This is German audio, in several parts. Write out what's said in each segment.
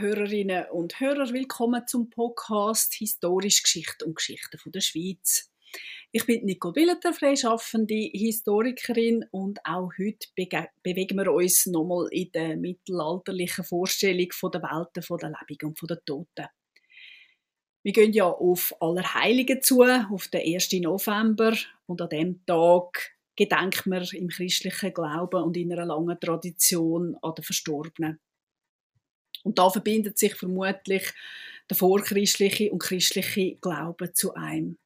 Hörerinnen und Hörer, willkommen zum Podcast Historisch Geschichte und Geschichten von der Schweiz. Ich bin Nicole Billeter, freischaffende Historikerin und auch heute bewegen wir uns nochmal in der mittelalterlichen Vorstellung von der Welten von der Lebenden und von der Toten. Wir gehen ja auf Allerheiligen zu, auf den 1. November und an dem Tag gedenken wir im christlichen Glauben und in einer langen Tradition an den Verstorbenen. Und da verbindet sich vermutlich der vorchristliche und christliche Glaube zu einem.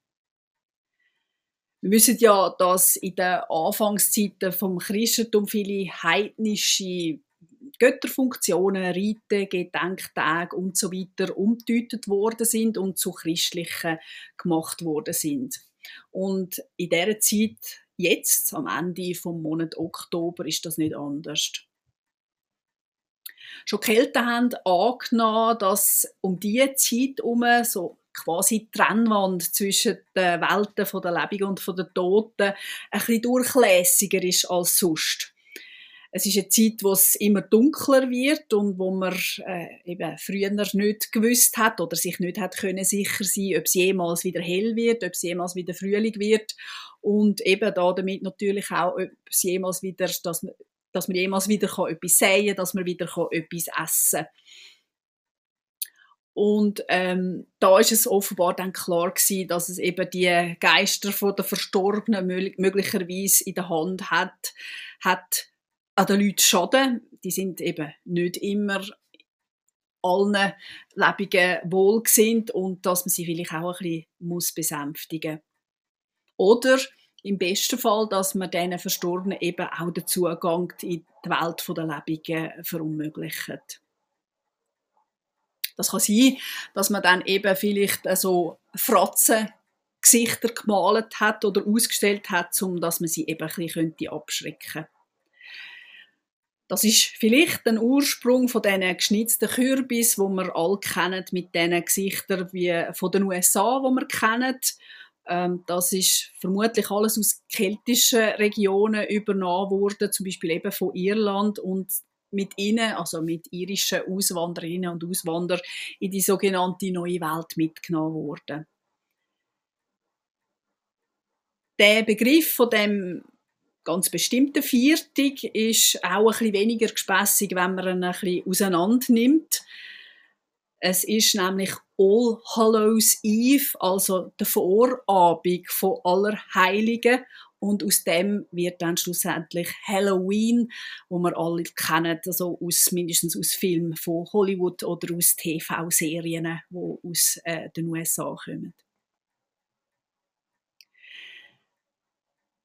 Wir wissen ja, dass in den Anfangszeiten vom Christentum viele heidnische Götterfunktionen, Riten, Gedenktage und so weiter umgedeutet worden sind und zu christlichen gemacht worden sind. Und in dieser Zeit, jetzt, am Ende vom Monat Oktober, ist das nicht anders. Schon Kelten haben angenommen, dass um diese Zeit herum so quasi die Trennwand zwischen den Welten der Lebenden und der Toten ein bisschen durchlässiger ist als sonst. Es ist eine Zeit, wo es immer dunkler wird und wo man äh, eben früher nicht gewusst hat oder sich nicht hat können sicher sein, ob es jemals wieder hell wird, ob es jemals wieder Frühling wird und eben da damit natürlich auch, ob es jemals wieder, dass man, dass man jemals wieder kann etwas säen, dass man wieder kann etwas essen. Und ähm, da ist es offenbar dann klar gewesen, dass es eben die Geister der Verstorbenen möglicherweise in der Hand hat, hat an den Leuten schaden. Die sind eben nicht immer allen Lebenden wohlgesinnt und dass man sie vielleicht auch ein bisschen muss besänftigen Oder im besten Fall, dass man diesen Verstorbenen eben auch den Zugang in die Welt der Lebenden verunmöglicht. Das kann sein, dass man dann eben vielleicht so Fratzen Gesichter gemalt hat oder ausgestellt hat, um dass man sie eben ein bisschen abschrecken könnte. Das ist vielleicht ein Ursprung von diesen geschnitzten Kürbis, wo wir alle kennen, mit diesen Gesichtern wie von den USA, wo wir kennen. Ähm, das ist vermutlich alles aus keltischen Regionen übernommen worden, zum Beispiel eben von Irland und mit ihnen, also mit irischen Auswanderinnen und Auswanderern, in die sogenannte neue Welt mitgenommen worden. Der Begriff von dem ganz bestimmten Viertig ist auch ein bisschen weniger gespässig, wenn man ihn ein bisschen auseinander nimmt. Es ist nämlich All Hallows Eve, also der Vorabend von aller Heiligen und aus dem wird dann schlussendlich Halloween, wo wir alle kennen, also aus, mindestens aus Filmen von Hollywood oder aus TV-Serien, die aus äh, den USA kommen.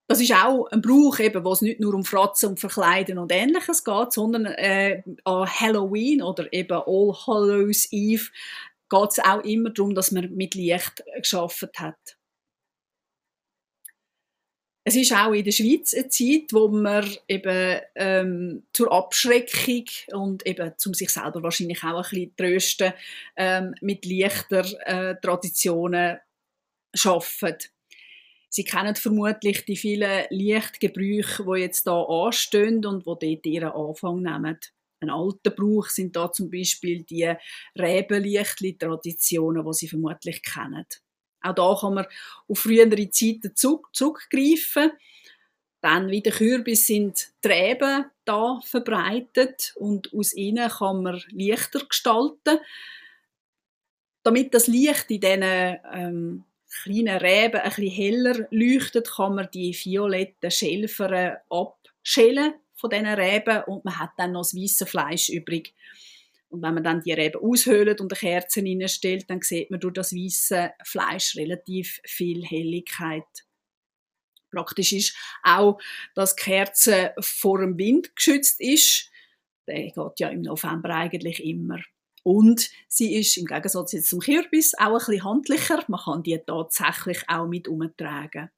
Das ist auch ein Brauch, eben, wo es nicht nur um Fratzen und Verkleiden und Ähnliches geht, sondern äh, an Halloween oder eben All Hallows Eve geht es auch immer darum, dass man mit Licht geschaffen hat. Es ist auch in der Schweiz eine Zeit, wo man eben ähm, zur Abschreckung und eben zum sich selber wahrscheinlich auch ein bisschen trösten ähm, mit leichter äh, Traditionen arbeitet. Sie kennen vermutlich die vielen Lichtgebrüche, die jetzt da anstehen und wo dort ihren Anfang nehmen. Ein alter Brauch sind da zum Beispiel die Rebenlichtli-Traditionen, die Sie vermutlich kennen. Auch da kann man auf frühere Zeiten zurückgreifen. Dann wie der Kürbis sind die Reben da verbreitet und aus ihnen kann man Lichter gestalten. Damit das Licht in diesen ähm, kleinen Reben ein bisschen heller leuchtet, kann man die violetten Schälferen abschälen von diesen Reben und man hat dann noch das weiße Fleisch übrig. Und wenn man dann die Reben aushöhlt und eine Kerze reinstellt, dann sieht man durch das weiße Fleisch relativ viel Helligkeit. Praktisch ist auch, dass die Kerze vor dem Wind geschützt ist. Der geht ja im November eigentlich immer. Und sie ist im Gegensatz jetzt zum Kürbis auch ein bisschen handlicher. Man kann die tatsächlich auch mit umtragen.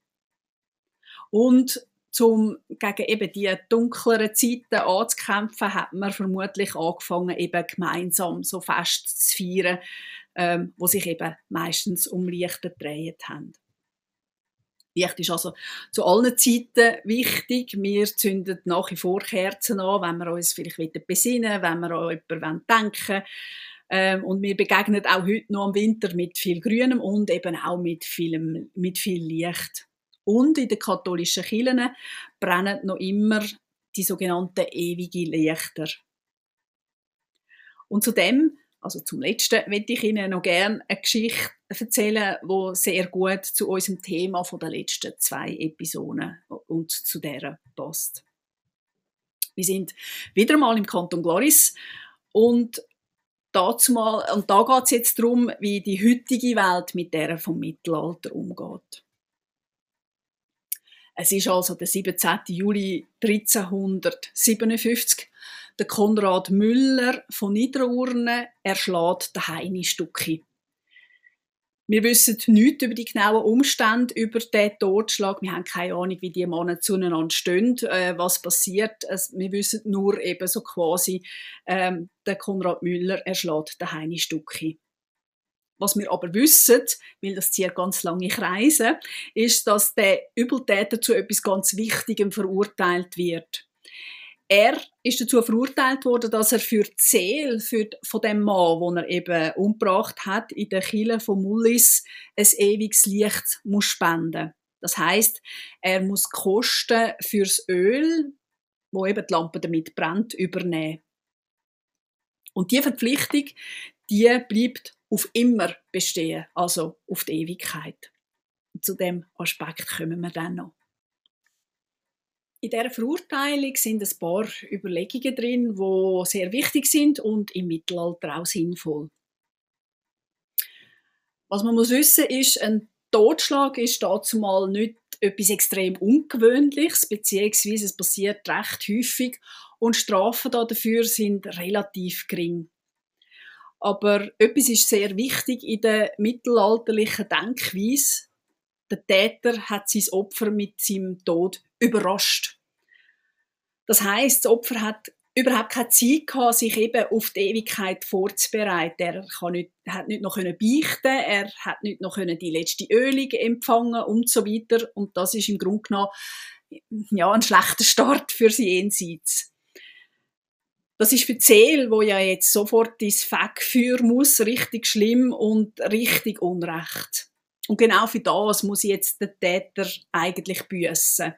Und um gegen eben die dunkleren Zeiten anzukämpfen, hat man vermutlich angefangen, eben gemeinsam so fest zu feiern, ähm, wo sich eben meistens um Lichter gedreht haben. Licht ist also zu allen Zeiten wichtig. Wir zünden nach wie vor Kerzen an, wenn wir uns vielleicht wieder besinnen, wenn wir an jemanden denken Ähm, und wir begegnen auch heute noch im Winter mit viel Grünem und eben auch mit, vielem, mit viel Licht. Und in den katholischen Kirchen brennen noch immer die sogenannten ewigen Lichter. Und zudem, also zum Letzten, möchte ich Ihnen noch gerne eine Geschichte erzählen, die sehr gut zu unserem Thema von der letzten zwei Episoden und zu der passt. Wir sind wieder mal im Kanton Gloris und dazu mal, und da geht es jetzt darum, wie die heutige Welt mit der vom Mittelalter umgeht. Es ist also der 17. Juli 1357. Der Konrad Müller von Niederurne erschlägt den Heini Stucki. Wir wissen nichts über die genauen Umstände über den Totschlag. Wir haben keine Ahnung, wie die Männer zueinander stehen, äh, was passiert. wir wissen nur eben so quasi, ähm, der Konrad Müller erschlägt den Heini Stucki. Was wir aber wissen, weil das zieht ganz lange Kreise, ist, dass der Übeltäter zu etwas ganz Wichtigem verurteilt wird. Er ist dazu verurteilt worden, dass er für die Seele für, von dem Mann, den er eben umgebracht hat, in der Kille von Mullis, ein ewiges Licht muss spenden. Das heißt, er muss Kosten fürs Öl, wo eben die Lampe damit brennt, übernehmen. Und die Verpflichtung, die bleibt auf immer bestehen, also auf die Ewigkeit. Und zu dem Aspekt kommen wir dann noch. In dieser Verurteilung sind ein paar Überlegungen drin, die sehr wichtig sind und im Mittelalter auch sinnvoll. Was man muss wissen ist, ein Totschlag ist dazu mal nicht etwas extrem Ungewöhnliches, beziehungsweise es passiert recht häufig und Strafen dafür sind relativ gering. Aber etwas ist sehr wichtig in der mittelalterlichen Denkweise. Der Täter hat sein Opfer mit seinem Tod überrascht. Das heißt, das Opfer hat überhaupt keine Zeit gehabt, sich eben auf die Ewigkeit vorzubereiten. Er kann nicht, hat nicht noch können beichten, er hat nicht noch können die letzte Ölung empfangen und so weiter. Und das ist im Grunde genommen ja ein schlechter Start für sie Jenseits. Das ist für die Seele, wo ja jetzt sofort ins führen muss, richtig schlimm und richtig unrecht. Und genau für das muss jetzt der Täter eigentlich büßen.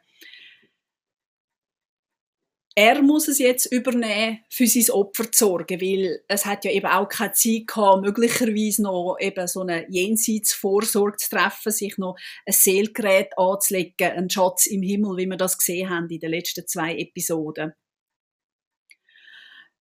Er muss es jetzt übernehmen, für sein Opfer zu sorgen, weil es hat ja eben auch keine Zeit gehabt, möglicherweise noch eben so eine Jenseitsvorsorge zu treffen, sich noch ein Seelgerät anzulegen, einen Schatz im Himmel, wie wir das gesehen haben in den letzten zwei Episoden.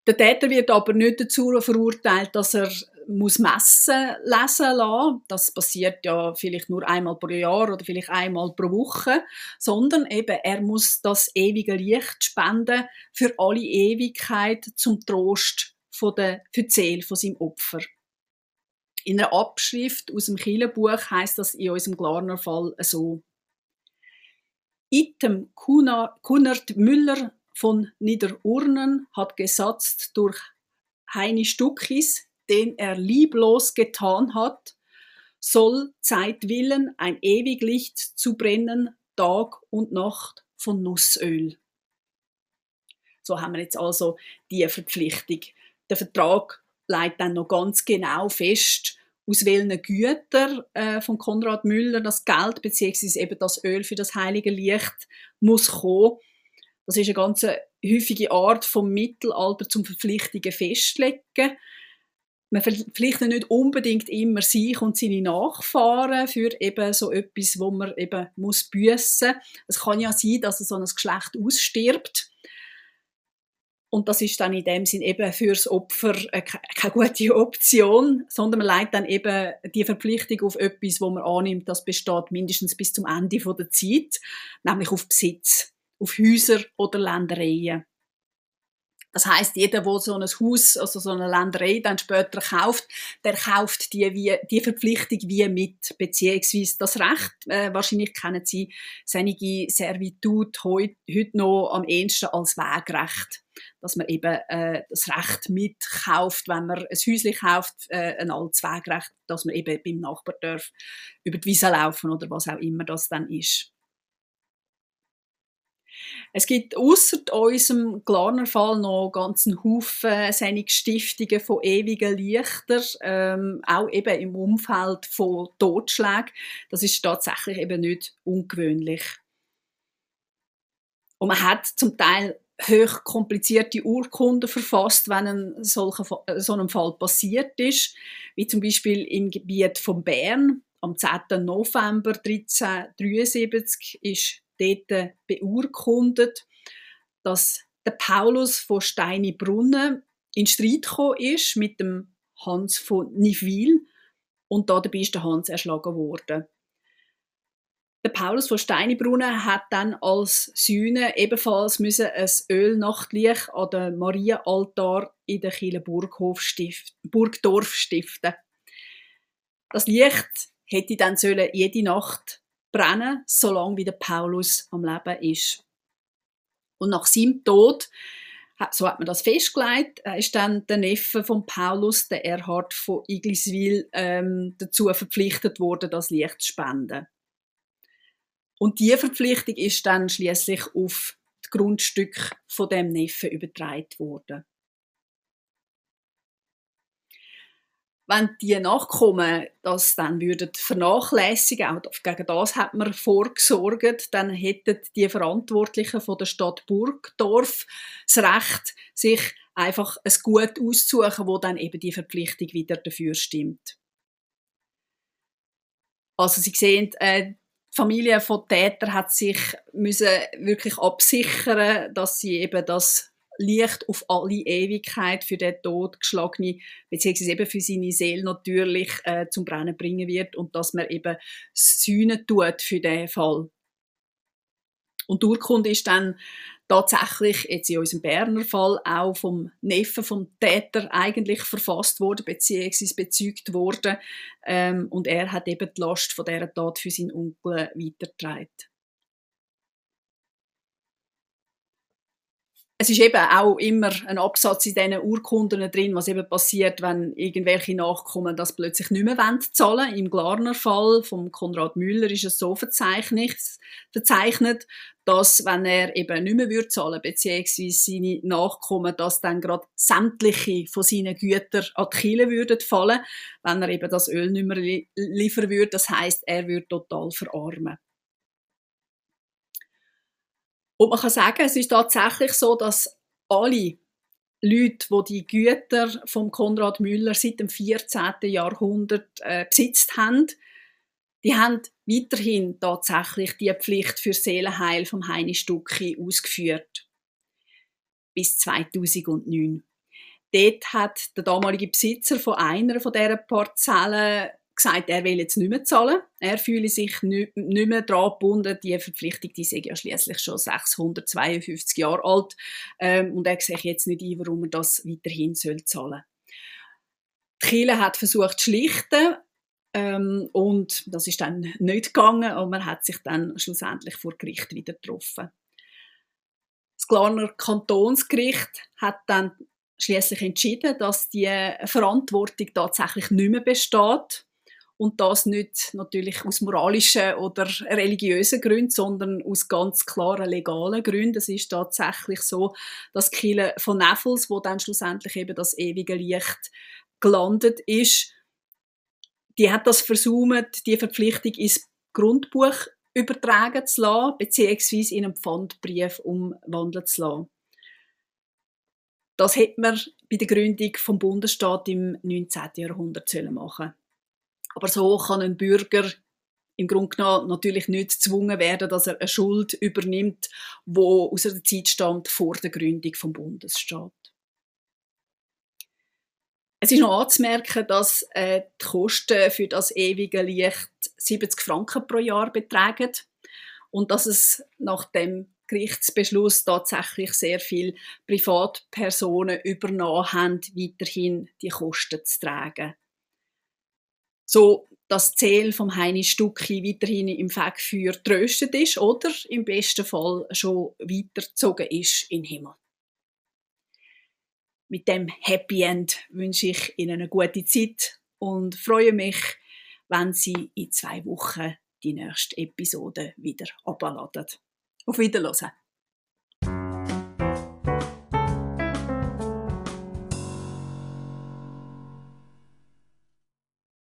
Der Täter wird aber nicht dazu verurteilt, dass er muss Messen lesen lassen. Das passiert ja vielleicht nur einmal pro Jahr oder vielleicht einmal pro Woche, sondern eben er muss das ewige Licht spenden für alle Ewigkeit zum Trost von der, für die Seele von seinem Opfer. In einer Abschrift aus dem Kirchenbuch heißt das in unserem Glarner Fall so. Item Kunert Müller von Niederurnen hat gesatzt durch Heini Stuckis, den er lieblos getan hat, soll Zeitwillen ein ewig Licht zu brennen, Tag und Nacht von Nussöl. So haben wir jetzt also die Verpflichtung. Der Vertrag legt dann noch ganz genau fest, aus welchen Gütern äh, von Konrad Müller das Geld bzw. eben das Öl für das heilige Licht muss kommen das ist eine ganz häufige Art vom Mittelalter zum Verpflichtungen festlegen. Man verpflichtet nicht unbedingt immer sich und seine Nachfahren für eben so etwas, wo man eben muss büßen. Es kann ja sein, dass so ein Geschlecht ausstirbt. Und das ist dann in dem Sinn eben fürs Opfer keine gute Option, sondern man legt dann eben die Verpflichtung auf etwas, wo man annimmt, das besteht mindestens bis zum Ende der Zeit, nämlich auf Besitz auf Häuser oder Ländereien. Das heißt, jeder, der so ein Haus, also so eine Länderei dann später kauft, der kauft die, wie, die Verpflichtung wie mit, beziehungsweise das Recht. Äh, wahrscheinlich kennen Sie seine Servitut heute, heute noch am ehesten als Wegrecht. Dass man eben äh, das Recht mitkauft, wenn man ein Häuschen kauft, äh, ein altes Wegrecht, dass man eben beim Nachbar darf über die Wiese laufen oder was auch immer das dann ist. Es gibt außer unserem Glarnerfall noch ganzen Haufen Stiftungen von ewigen Lichtern, ähm, auch eben im Umfeld von Totschlägen. Das ist tatsächlich eben nicht ungewöhnlich. Und man hat zum Teil hoch komplizierte Urkunden verfasst, wenn ein solcher, äh, so ein Fall passiert ist, wie zum Beispiel im Gebiet von Bern. Am 10. November 1373 ist dort beurkundet, dass der Paulus von Steinibrunnen in Streit gekommen ist mit dem Hans von Niville und dabei ist der Hans erschlagen worden. Der Paulus von Steinibrunnen hat dann als Sühne ebenfalls müssen ein Ölnachtlicht an den Marienaltar in der Kirche stift, Burgdorf stiften. Das Licht hätte dann jede Nacht brennen, solange wie der Paulus am Leben ist. Und nach seinem Tod, so hat man das festgelegt, ist dann der Neffe von Paulus, der Erhard von Igliswil, ähm, dazu verpflichtet worden, das Licht zu spenden. Und diese Verpflichtung ist dann schließlich auf das Grundstück von dem Neffen übertragen worden. Wenn die Nachkommen das dann würden vernachlässigen, auch gegen das hat man vorgesorgt, dann hätten die Verantwortlichen von der Stadt Burgdorf das Recht, sich einfach ein Gut auszusuchen, wo dann eben die Verpflichtung wieder dafür stimmt. Also Sie sehen, äh, die Familie von Täter hat sich müssen wirklich absichern, dass sie eben das Licht auf alle Ewigkeit für den Tod geschlagene, beziehungsweise eben für seine Seele natürlich äh, zum Brennen bringen wird und dass man eben Sühne tut für den Fall. Und die Urkunde ist dann tatsächlich jetzt in unserem Berner Fall auch vom Neffen vom Täter eigentlich verfasst worden beziehungsweise bezeugt worden ähm, und er hat eben die Last von dieser Tat für seinen Onkel weitergetragen. Es ist eben auch immer ein Absatz in diesen Urkunden drin, was eben passiert, wenn irgendwelche Nachkommen das plötzlich nicht mehr zahlen Im Glarner Fall vom Konrad Müller ist es so verzeichnet, dass wenn er eben nicht mehr würde zahlen beziehungsweise seine Nachkommen, dass dann gerade sämtliche von seinen Gütern an die Kiele würden fallen, wenn er eben das Öl nicht mehr liefern würde. Das heißt, er würde total verarmen. Und man kann sagen, es ist tatsächlich so, dass alle Leute, die die Güter von Konrad Müller seit dem 14. Jahrhundert äh, besitzt haben, die haben weiterhin tatsächlich die Pflicht für Seelenheil vom Heini Stucki ausgeführt. Bis 2009. Dort hat der damalige Besitzer von einer von dieser Parzellen gesagt, er will jetzt nicht mehr zahlen. Er fühle sich nicht, mehr daran gebunden. Die Verpflichtung, die ist ja schließlich schon 652 Jahre alt. Ähm, und er sieht jetzt nicht ein, warum er das weiterhin soll zahlen Die Kirche hat versucht zu schlichten. Ähm, und das ist dann nicht gegangen. Und man hat sich dann schlussendlich vor Gericht wieder getroffen. Das Glarner Kantonsgericht hat dann schließlich entschieden, dass die Verantwortung tatsächlich nicht mehr besteht und das nicht natürlich aus moralischen oder religiösen Gründen, sondern aus ganz klaren legalen Gründen. Es ist tatsächlich so, dass Kille von Neffels, wo dann schlussendlich eben das ewige Licht gelandet ist, die hat das versucht, die Verpflichtung ins Grundbuch übertragen zu lassen, beziehungsweise in einen Pfandbrief umwandeln zu lassen. Das hätte man bei der Gründung vom Bundesstaat im 19. Jahrhundert machen sollen. Aber so kann ein Bürger im Grunde genommen natürlich nicht gezwungen werden, dass er eine Schuld übernimmt, wo aus der Zeit stammt vor der Gründung vom Bundesstaat. Es ist noch anzumerken, dass äh, die Kosten für das ewige Licht 70 Franken pro Jahr betragen und dass es nach dem Gerichtsbeschluss tatsächlich sehr viele Privatpersonen übernommen haben, weiterhin die Kosten zu tragen so das Ziel vom Heini Stucki weiterhin im Fegfeuer tröstet ist oder im besten Fall schon weitergezogen ist in den Himmel. Mit dem Happy End wünsche ich Ihnen eine gute Zeit und freue mich, wenn Sie in zwei Wochen die nächste Episode wieder abladen. Auf Wiedersehen.